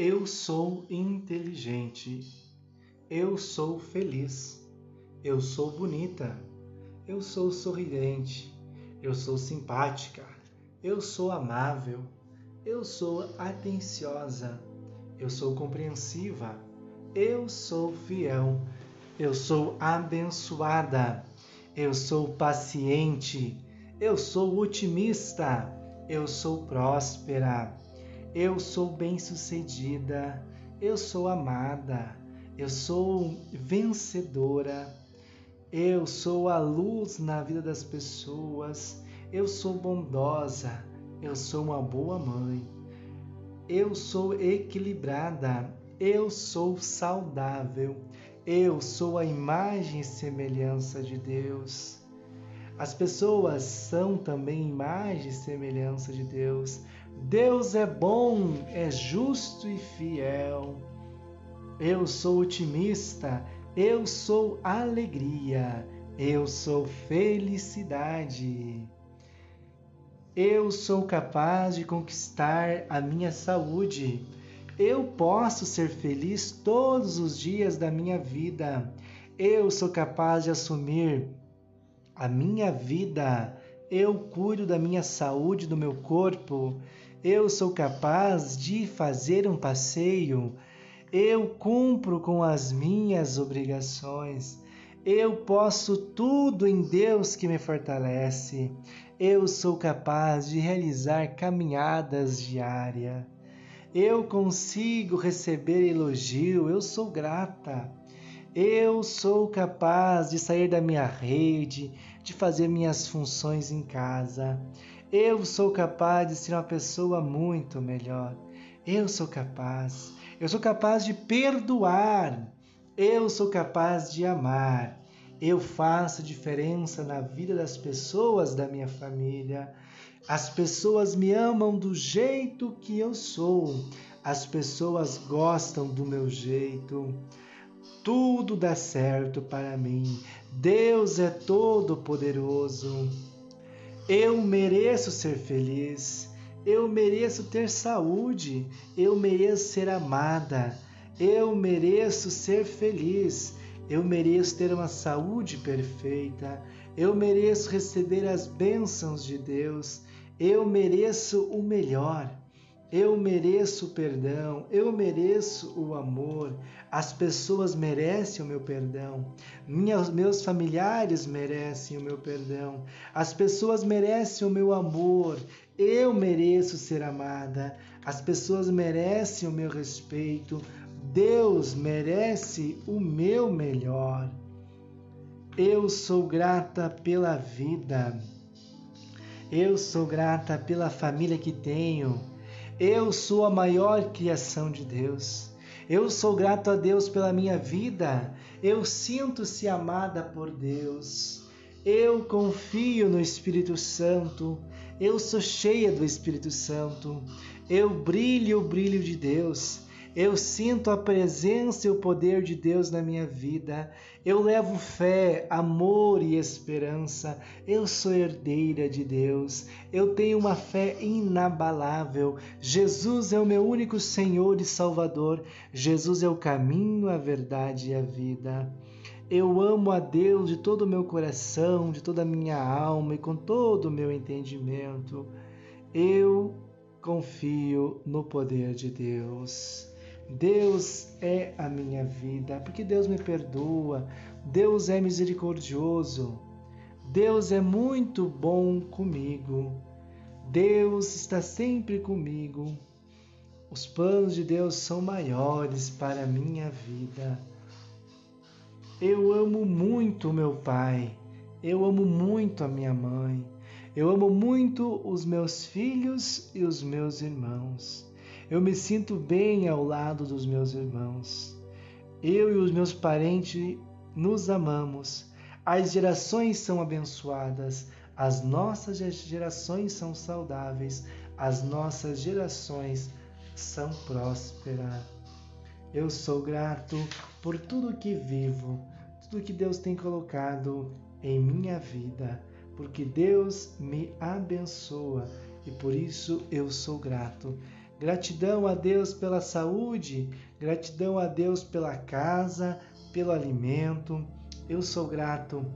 Eu sou inteligente. Eu sou feliz. Eu sou bonita. Eu sou sorridente. Eu sou simpática. Eu sou amável. Eu sou atenciosa. Eu sou compreensiva. Eu sou fiel. Eu sou abençoada. Eu sou paciente. Eu sou otimista. Eu sou próspera. Eu sou bem-sucedida, eu sou amada, eu sou vencedora, eu sou a luz na vida das pessoas, eu sou bondosa, eu sou uma boa mãe, eu sou equilibrada, eu sou saudável, eu sou a imagem e semelhança de Deus. As pessoas são também imagem e semelhança de Deus. Deus é bom, é justo e fiel. Eu sou otimista, eu sou alegria, eu sou felicidade. Eu sou capaz de conquistar a minha saúde. Eu posso ser feliz todos os dias da minha vida. Eu sou capaz de assumir a minha vida. Eu cuido da minha saúde, do meu corpo eu sou capaz de fazer um passeio, eu cumpro com as minhas obrigações, eu posso tudo em Deus que me fortalece, eu sou capaz de realizar caminhadas diárias, eu consigo receber elogio, eu sou grata. Eu sou capaz de sair da minha rede, de fazer minhas funções em casa. Eu sou capaz de ser uma pessoa muito melhor. Eu sou capaz. Eu sou capaz de perdoar. Eu sou capaz de amar. Eu faço diferença na vida das pessoas da minha família. As pessoas me amam do jeito que eu sou. As pessoas gostam do meu jeito. Tudo dá certo para mim. Deus é todo poderoso. Eu mereço ser feliz, eu mereço ter saúde, eu mereço ser amada, eu mereço ser feliz, eu mereço ter uma saúde perfeita, eu mereço receber as bênçãos de Deus, eu mereço o melhor. Eu mereço perdão, eu mereço o amor, as pessoas merecem o meu perdão, Minhas, meus familiares merecem o meu perdão, as pessoas merecem o meu amor, eu mereço ser amada, as pessoas merecem o meu respeito, Deus merece o meu melhor. Eu sou grata pela vida, eu sou grata pela família que tenho. Eu sou a maior criação de Deus. Eu sou grato a Deus pela minha vida. Eu sinto-se amada por Deus. Eu confio no Espírito Santo. Eu sou cheia do Espírito Santo. Eu brilho o brilho de Deus. Eu sinto a presença e o poder de Deus na minha vida. Eu levo fé, amor e esperança. Eu sou herdeira de Deus. Eu tenho uma fé inabalável. Jesus é o meu único Senhor e Salvador. Jesus é o caminho, a verdade e a vida. Eu amo a Deus de todo o meu coração, de toda a minha alma e com todo o meu entendimento. Eu confio no poder de Deus. Deus é a minha vida, porque Deus me perdoa, Deus é misericordioso, Deus é muito bom comigo, Deus está sempre comigo. Os planos de Deus são maiores para a minha vida. Eu amo muito meu pai, eu amo muito a minha mãe, eu amo muito os meus filhos e os meus irmãos. Eu me sinto bem ao lado dos meus irmãos. Eu e os meus parentes nos amamos. As gerações são abençoadas. As nossas gerações são saudáveis. As nossas gerações são prósperas. Eu sou grato por tudo que vivo, tudo que Deus tem colocado em minha vida, porque Deus me abençoa e por isso eu sou grato. Gratidão a Deus pela saúde, gratidão a Deus pela casa, pelo alimento. Eu sou grato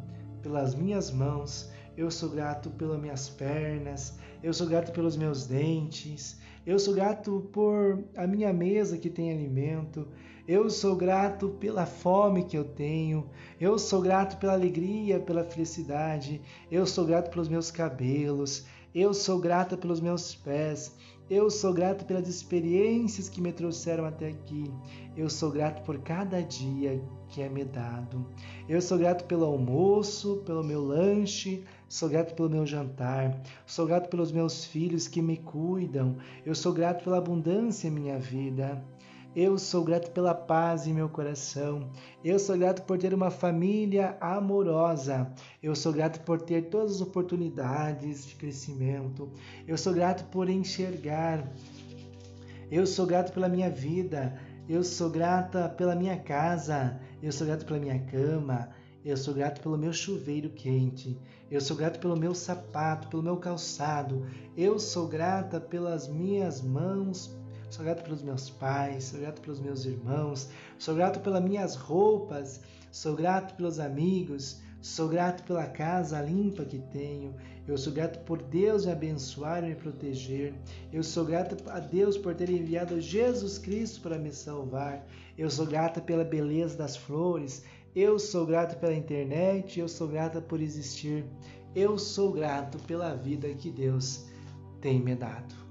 pelas minhas mãos, eu sou grato pelas minhas pernas, eu sou grato pelos meus dentes, eu sou grato por a minha mesa que tem alimento, eu sou grato pela fome que eu tenho, eu sou grato pela alegria, pela felicidade, eu sou grato pelos meus cabelos, eu sou grata pelos meus pés, eu sou grato pelas experiências que me trouxeram até aqui. Eu sou grato por cada dia que é me dado. Eu sou grato pelo almoço, pelo meu lanche, sou grato pelo meu jantar. Sou grato pelos meus filhos que me cuidam. Eu sou grato pela abundância em minha vida. Eu sou grato pela paz em meu coração. Eu sou grato por ter uma família amorosa. Eu sou grato por ter todas as oportunidades de crescimento. Eu sou grato por enxergar. Eu sou grato pela minha vida. Eu sou grata pela minha casa. Eu sou grato pela minha cama. Eu sou grato pelo meu chuveiro quente. Eu sou grato pelo meu sapato, pelo meu calçado. Eu sou grata pelas minhas mãos sou grato pelos meus pais, sou grato pelos meus irmãos, sou grato pelas minhas roupas, sou grato pelos amigos, sou grato pela casa limpa que tenho, eu sou grato por Deus me abençoar e me proteger, eu sou grato a Deus por ter enviado Jesus Cristo para me salvar, eu sou grata pela beleza das flores, eu sou grato pela internet, eu sou grata por existir, eu sou grato pela vida que Deus tem me dado.